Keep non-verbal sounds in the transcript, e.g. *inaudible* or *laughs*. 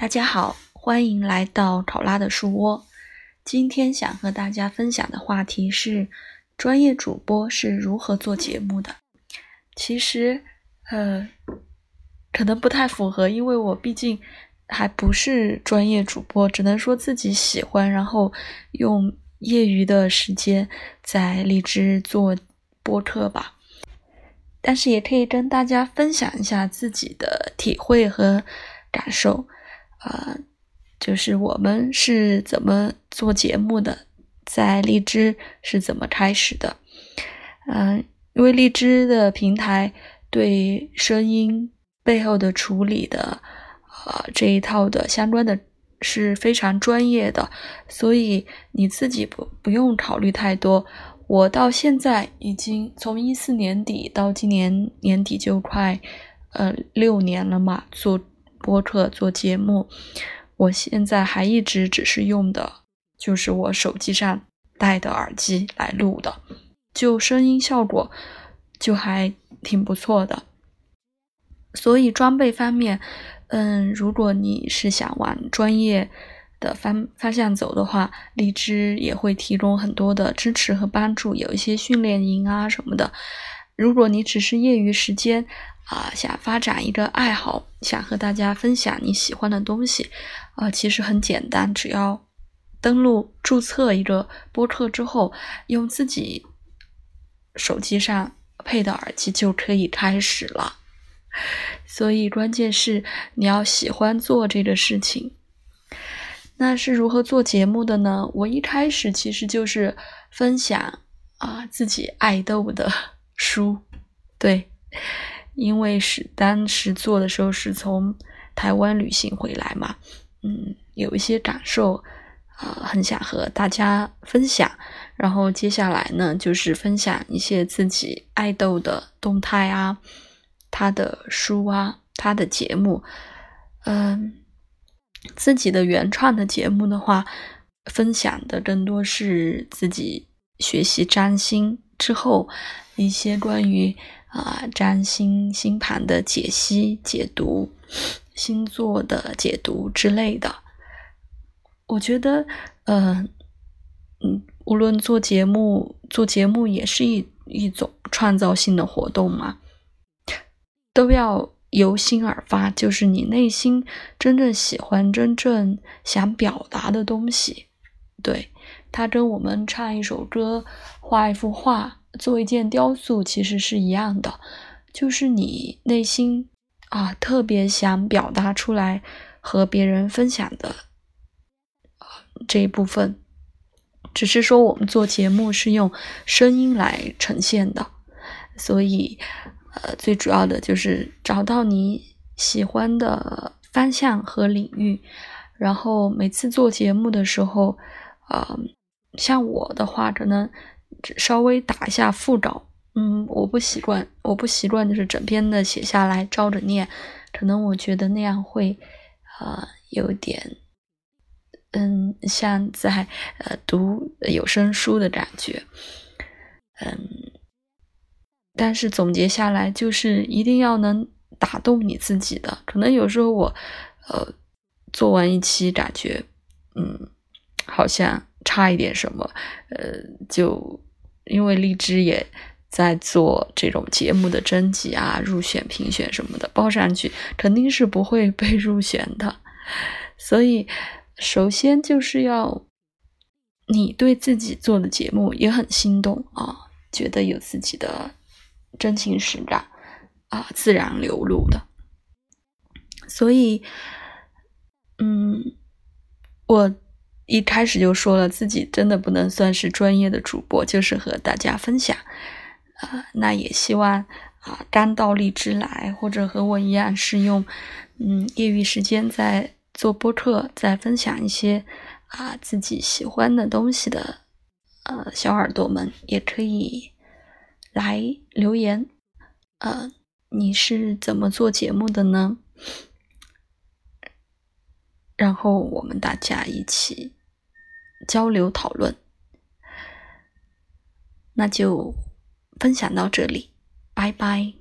大家好，欢迎来到考拉的书窝。今天想和大家分享的话题是专业主播是如何做节目的。其实，呃，可能不太符合，因为我毕竟还不是专业主播，只能说自己喜欢，然后用业余的时间在荔枝做播客吧。但是也可以跟大家分享一下自己的体会和感受。啊，就是我们是怎么做节目的，在荔枝是怎么开始的？嗯，因为荔枝的平台对声音背后的处理的，呃，这一套的相关的是非常专业的，所以你自己不不用考虑太多。我到现在已经从一四年底到今年年底就快呃六年了嘛，做。播客做节目，我现在还一直只是用的，就是我手机上戴的耳机来录的，就声音效果就还挺不错的。所以装备方面，嗯，如果你是想往专业的方方向走的话，荔枝也会提供很多的支持和帮助，有一些训练营啊什么的。如果你只是业余时间，啊，想发展一个爱好，想和大家分享你喜欢的东西，啊，其实很简单，只要登录注册一个播客之后，用自己手机上配的耳机就可以开始了。所以关键是你要喜欢做这个事情。那是如何做节目的呢？我一开始其实就是分享啊自己爱豆的 *laughs* 书，对。因为是当时做的时候是从台湾旅行回来嘛，嗯，有一些感受，呃，很想和大家分享。然后接下来呢，就是分享一些自己爱豆的动态啊，他的书啊，他的节目，嗯，自己的原创的节目的话，分享的更多是自己学习占星之后一些关于。啊，占星星盘的解析、解读，星座的解读之类的，我觉得，嗯嗯，无论做节目，做节目也是一一种创造性的活动嘛，都要由心而发，就是你内心真正喜欢、真正想表达的东西，对，它跟我们唱一首歌、画一幅画。做一件雕塑其实是一样的，就是你内心啊特别想表达出来和别人分享的这一部分，只是说我们做节目是用声音来呈现的，所以呃最主要的就是找到你喜欢的方向和领域，然后每次做节目的时候，啊像我的话可能。稍微打一下腹稿，嗯，我不习惯，我不习惯就是整篇的写下来照着念，可能我觉得那样会，呃，有点，嗯，像在呃读有声书的感觉，嗯，但是总结下来就是一定要能打动你自己的，可能有时候我，呃，做完一期感觉，嗯，好像差一点什么，呃，就。因为荔枝也在做这种节目的征集啊、入选、评选什么的，报上去肯定是不会被入选的。所以，首先就是要你对自己做的节目也很心动啊，觉得有自己的真情实感啊，自然流露的。所以，嗯，我。一开始就说了自己真的不能算是专业的主播，就是和大家分享，啊，那也希望啊刚到荔枝来或者和我一样是用嗯业余时间在做播客，在分享一些啊自己喜欢的东西的呃小耳朵们，也可以来留言，呃，你是怎么做节目的呢？然后我们大家一起。交流讨论，那就分享到这里，拜拜。